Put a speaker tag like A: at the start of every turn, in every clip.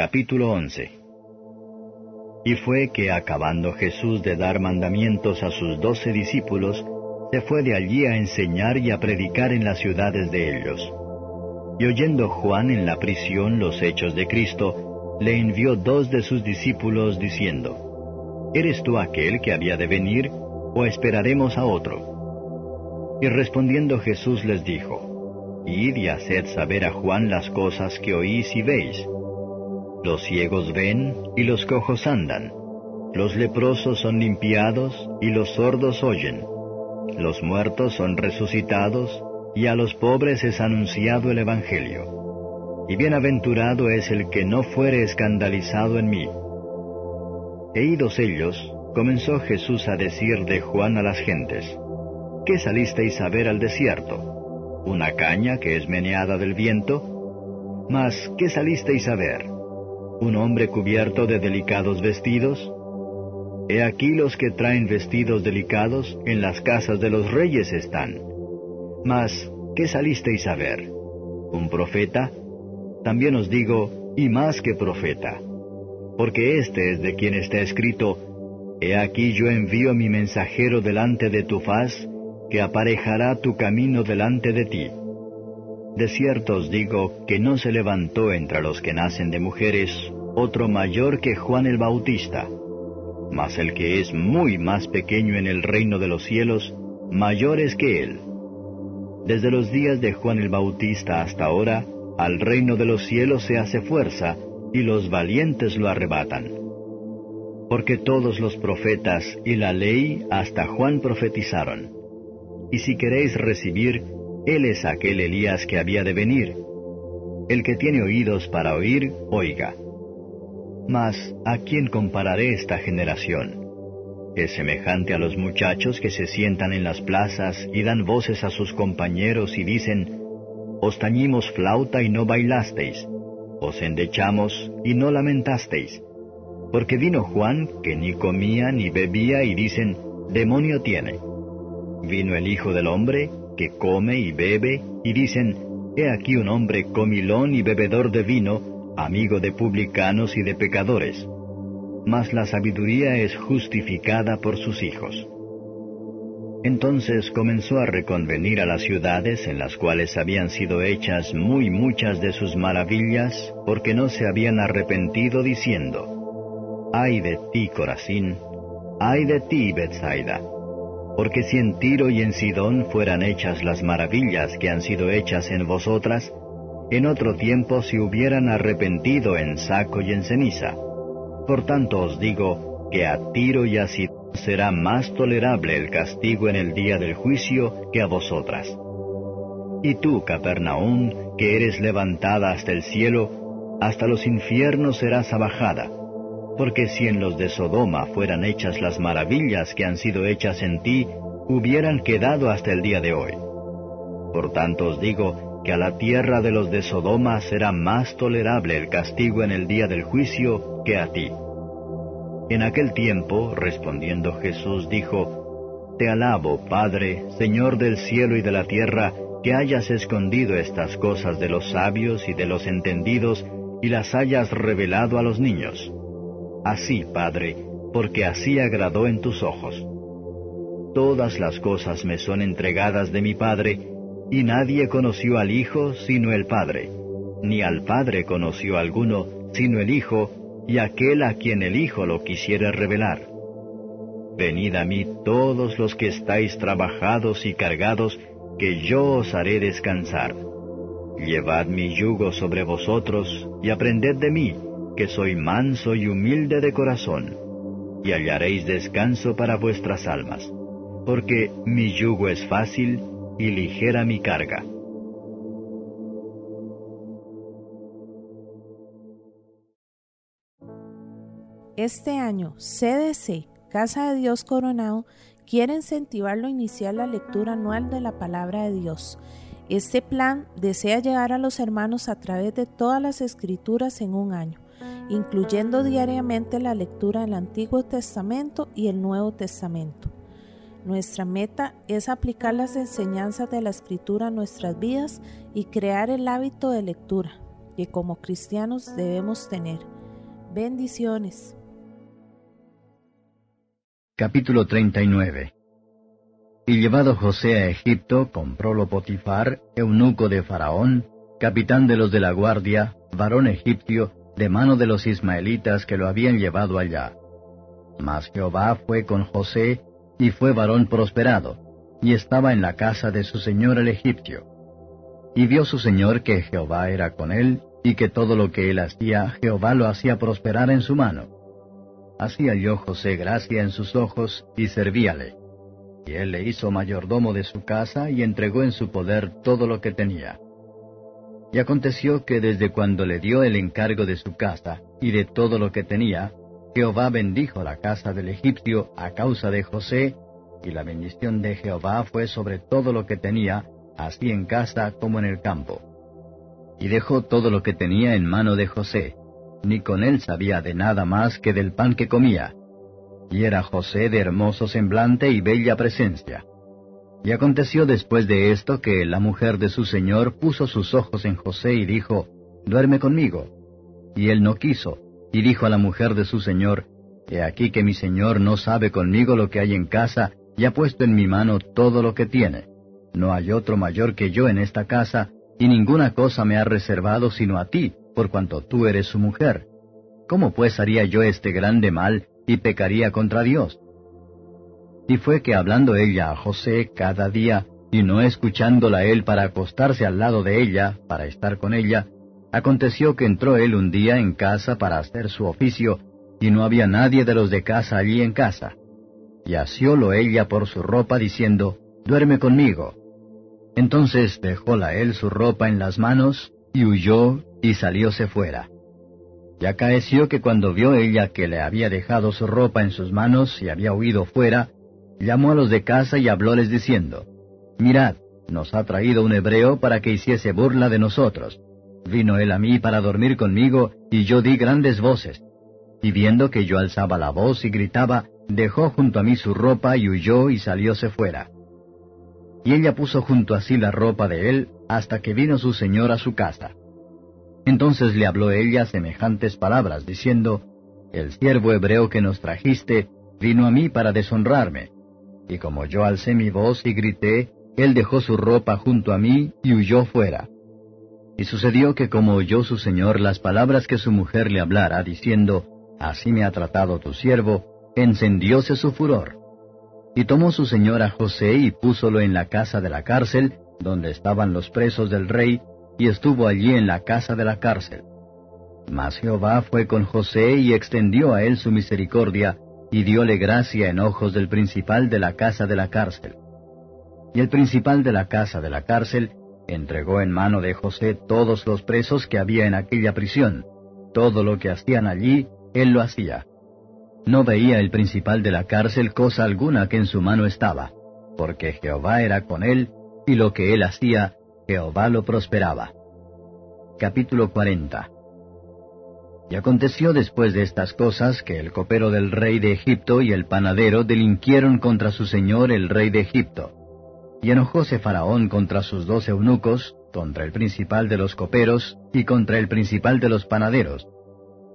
A: Capítulo 11 Y fue que acabando Jesús de dar mandamientos a sus doce discípulos, se fue de allí a enseñar y a predicar en las ciudades de ellos. Y oyendo Juan en la prisión los hechos de Cristo, le envió dos de sus discípulos diciendo, ¿Eres tú aquel que había de venir, o esperaremos a otro? Y respondiendo Jesús les dijo, Id y haced saber a Juan las cosas que oís y veis. Los ciegos ven y los cojos andan, los leprosos son limpiados y los sordos oyen, los muertos son resucitados y a los pobres es anunciado el Evangelio. Y bienaventurado es el que no fuere escandalizado en mí. E idos ellos, comenzó Jesús a decir de Juan a las gentes, ¿qué salisteis a ver al desierto? ¿Una caña que es meneada del viento? Mas, ¿qué salisteis a ver? ¿Un hombre cubierto de delicados vestidos? He aquí los que traen vestidos delicados en las casas de los reyes están. Mas, ¿qué salisteis a ver? ¿Un profeta? También os digo, y más que profeta. Porque este es de quien está escrito, He aquí yo envío mi mensajero delante de tu faz, que aparejará tu camino delante de ti. De cierto os digo que no se levantó entre los que nacen de mujeres otro mayor que Juan el Bautista, mas el que es muy más pequeño en el reino de los cielos, mayor es que él. Desde los días de Juan el Bautista hasta ahora, al reino de los cielos se hace fuerza, y los valientes lo arrebatan. Porque todos los profetas y la ley hasta Juan profetizaron. Y si queréis recibir, él es aquel Elías que había de venir. El que tiene oídos para oír, oiga. Mas, ¿a quién compararé esta generación? Es semejante a los muchachos que se sientan en las plazas y dan voces a sus compañeros y dicen, Os tañimos flauta y no bailasteis, os endechamos y no lamentasteis. Porque vino Juan, que ni comía ni bebía, y dicen, Demonio tiene. Vino el Hijo del Hombre, que come y bebe, y dicen, He aquí un hombre comilón y bebedor de vino, amigo de publicanos y de pecadores mas la sabiduría es justificada por sus hijos. Entonces comenzó a reconvenir a las ciudades en las cuales habían sido hechas muy muchas de sus maravillas, porque no se habían arrepentido diciendo, Ay de ti, Corazín, ay de ti, Bethsaida, porque si en Tiro y en Sidón fueran hechas las maravillas que han sido hechas en vosotras, en otro tiempo se hubieran arrepentido en saco y en ceniza. Por tanto os digo que a Tiro y a Sidón será más tolerable el castigo en el día del juicio que a vosotras. Y tú, Capernaum, que eres levantada hasta el cielo, hasta los infiernos serás abajada, porque si en los de Sodoma fueran hechas las maravillas que han sido hechas en ti, hubieran quedado hasta el día de hoy. Por tanto os digo que a la tierra de los de Sodoma será más tolerable el castigo en el día del juicio que a ti. En aquel tiempo, respondiendo Jesús, dijo, Te alabo, Padre, Señor del cielo y de la tierra, que hayas escondido estas cosas de los sabios y de los entendidos, y las hayas revelado a los niños. Así, Padre, porque así agradó en tus ojos. Todas las cosas me son entregadas de mi Padre, y nadie conoció al Hijo sino el Padre, ni al Padre conoció alguno sino el Hijo, y aquel a quien el Hijo lo quisiere revelar. Venid a mí todos los que estáis trabajados y cargados, que yo os haré descansar. Llevad mi yugo sobre vosotros, y aprended de mí, que soy manso y humilde de corazón, y hallaréis descanso para vuestras almas, porque mi yugo es fácil y ligera mi carga.
B: Este año, CDC, Casa de Dios Coronado, quiere incentivarlo a iniciar la lectura anual de la palabra de Dios. Este plan desea llegar a los hermanos a través de todas las escrituras en un año, incluyendo diariamente la lectura del Antiguo Testamento y el Nuevo Testamento. Nuestra meta es aplicar las enseñanzas de la escritura a nuestras vidas y crear el hábito de lectura que como cristianos debemos tener. Bendiciones.
A: Capítulo 39 Y llevado José a Egipto, comprólo Potifar, eunuco de Faraón, capitán de los de la guardia, varón egipcio, de mano de los ismaelitas que lo habían llevado allá. Mas Jehová fue con José, y fue varón prosperado, y estaba en la casa de su señor el egipcio. Y vio su señor que Jehová era con él, y que todo lo que él hacía, Jehová lo hacía prosperar en su mano. Así halló José gracia en sus ojos, y servíale. Y él le hizo mayordomo de su casa, y entregó en su poder todo lo que tenía. Y aconteció que desde cuando le dio el encargo de su casa y de todo lo que tenía, Jehová bendijo la casa del egipcio a causa de José, y la bendición de Jehová fue sobre todo lo que tenía, así en casa como en el campo. Y dejó todo lo que tenía en mano de José, ni con él sabía de nada más que del pan que comía. Y era José de hermoso semblante y bella presencia. Y aconteció después de esto que la mujer de su señor puso sus ojos en José y dijo, Duerme conmigo. Y él no quiso, y dijo a la mujer de su señor, He aquí que mi señor no sabe conmigo lo que hay en casa, y ha puesto en mi mano todo lo que tiene. No hay otro mayor que yo en esta casa, y ninguna cosa me ha reservado sino a ti, por cuanto tú eres su mujer. ¿Cómo pues haría yo este grande mal y pecaría contra Dios? Y fue que hablando ella a José cada día, y no escuchándola él para acostarse al lado de ella, para estar con ella, aconteció que entró él un día en casa para hacer su oficio, y no había nadie de los de casa allí en casa. Y asiólo ella por su ropa, diciendo, Duerme conmigo. Entonces dejóla él su ropa en las manos, y huyó, y salióse fuera. Y acaeció que cuando vio ella que le había dejado su ropa en sus manos y había huido fuera, llamó a los de casa y hablóles diciendo, Mirad, nos ha traído un hebreo para que hiciese burla de nosotros. Vino él a mí para dormir conmigo, y yo di grandes voces. Y viendo que yo alzaba la voz y gritaba, dejó junto a mí su ropa y huyó y salióse fuera. Y ella puso junto a sí la ropa de él, hasta que vino su señor a su casa. Entonces le habló ella semejantes palabras, diciendo, El siervo hebreo que nos trajiste vino a mí para deshonrarme y como yo alcé mi voz y grité, él dejó su ropa junto a mí y huyó fuera. Y sucedió que como oyó su señor las palabras que su mujer le hablara, diciendo, Así me ha tratado tu siervo, encendióse su furor. Y tomó su señor a José y púsolo en la casa de la cárcel, donde estaban los presos del rey, y estuvo allí en la casa de la cárcel. Mas Jehová fue con José y extendió a él su misericordia, y diole gracia en ojos del principal de la casa de la cárcel. Y el principal de la casa de la cárcel entregó en mano de José todos los presos que había en aquella prisión. Todo lo que hacían allí, él lo hacía. No veía el principal de la cárcel cosa alguna que en su mano estaba, porque Jehová era con él, y lo que él hacía, Jehová lo prosperaba. Capítulo 40 y aconteció después de estas cosas que el copero del rey de Egipto y el panadero delinquieron contra su señor el rey de Egipto. Y enojóse Faraón contra sus dos eunucos, contra el principal de los coperos y contra el principal de los panaderos,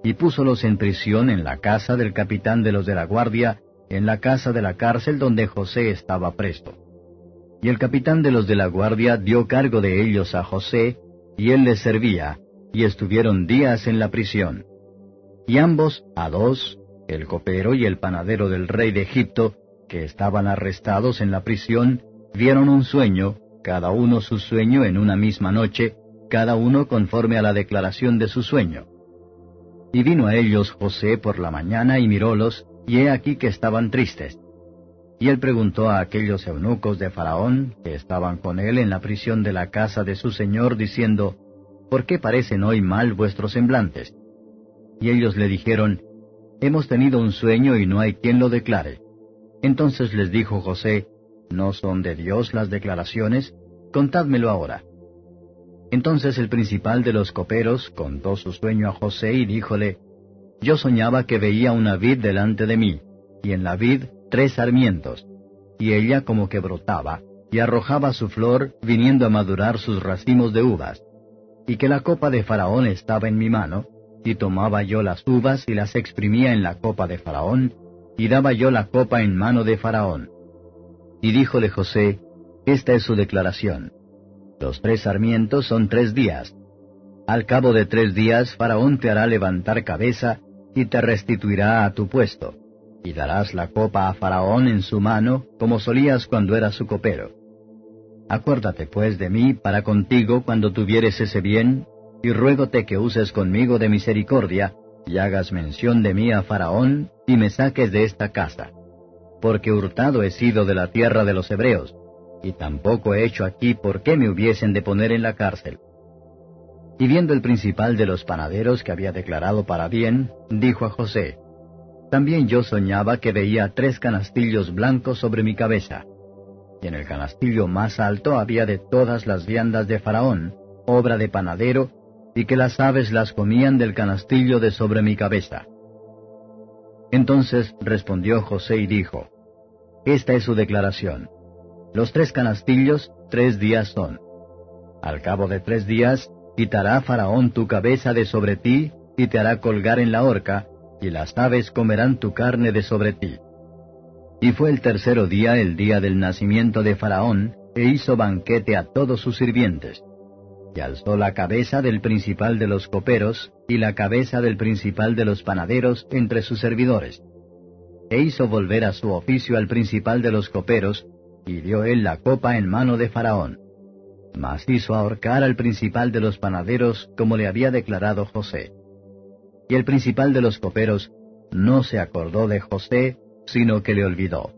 A: y púsolos en prisión en la casa del capitán de los de la guardia, en la casa de la cárcel donde José estaba presto. Y el capitán de los de la guardia dio cargo de ellos a José, y él les servía, y estuvieron días en la prisión. Y ambos, a dos, el copero y el panadero del rey de Egipto, que estaban arrestados en la prisión, vieron un sueño, cada uno su sueño en una misma noche, cada uno conforme a la declaración de su sueño. Y vino a ellos José por la mañana y mirólos, y he aquí que estaban tristes. Y él preguntó a aquellos eunucos de Faraón, que estaban con él en la prisión de la casa de su señor, diciendo, ¿por qué parecen hoy mal vuestros semblantes? Y ellos le dijeron, Hemos tenido un sueño y no hay quien lo declare. Entonces les dijo José, ¿No son de Dios las declaraciones? Contádmelo ahora. Entonces el principal de los coperos contó su sueño a José y díjole, Yo soñaba que veía una vid delante de mí, y en la vid tres sarmientos, y ella como que brotaba, y arrojaba su flor, viniendo a madurar sus racimos de uvas y que la copa de Faraón estaba en mi mano, y tomaba yo las uvas y las exprimía en la copa de Faraón, y daba yo la copa en mano de Faraón. Y díjole José, Esta es su declaración. Los tres sarmientos son tres días. Al cabo de tres días Faraón te hará levantar cabeza y te restituirá a tu puesto, y darás la copa a Faraón en su mano, como solías cuando eras su copero. Acuérdate pues de mí para contigo cuando tuvieres ese bien, y ruégote que uses conmigo de misericordia, y hagas mención de mí a Faraón, y me saques de esta casa. Porque hurtado he sido de la tierra de los hebreos, y tampoco he hecho aquí por qué me hubiesen de poner en la cárcel. Y viendo el principal de los panaderos que había declarado para bien, dijo a José, También yo soñaba que veía tres canastillos blancos sobre mi cabeza, y en el canastillo más alto había de todas las viandas de Faraón, obra de panadero, y que las aves las comían del canastillo de sobre mi cabeza. Entonces respondió José y dijo, Esta es su declaración. Los tres canastillos tres días son. Al cabo de tres días, quitará Faraón tu cabeza de sobre ti, y te hará colgar en la horca, y las aves comerán tu carne de sobre ti. Y fue el tercero día el día del nacimiento de Faraón, e hizo banquete a todos sus sirvientes. Y alzó la cabeza del principal de los coperos, y la cabeza del principal de los panaderos entre sus servidores. E hizo volver a su oficio al principal de los coperos, y dio él la copa en mano de Faraón. Mas hizo ahorcar al principal de los panaderos como le había declarado José. Y el principal de los coperos no se acordó de José, sino que le olvidó.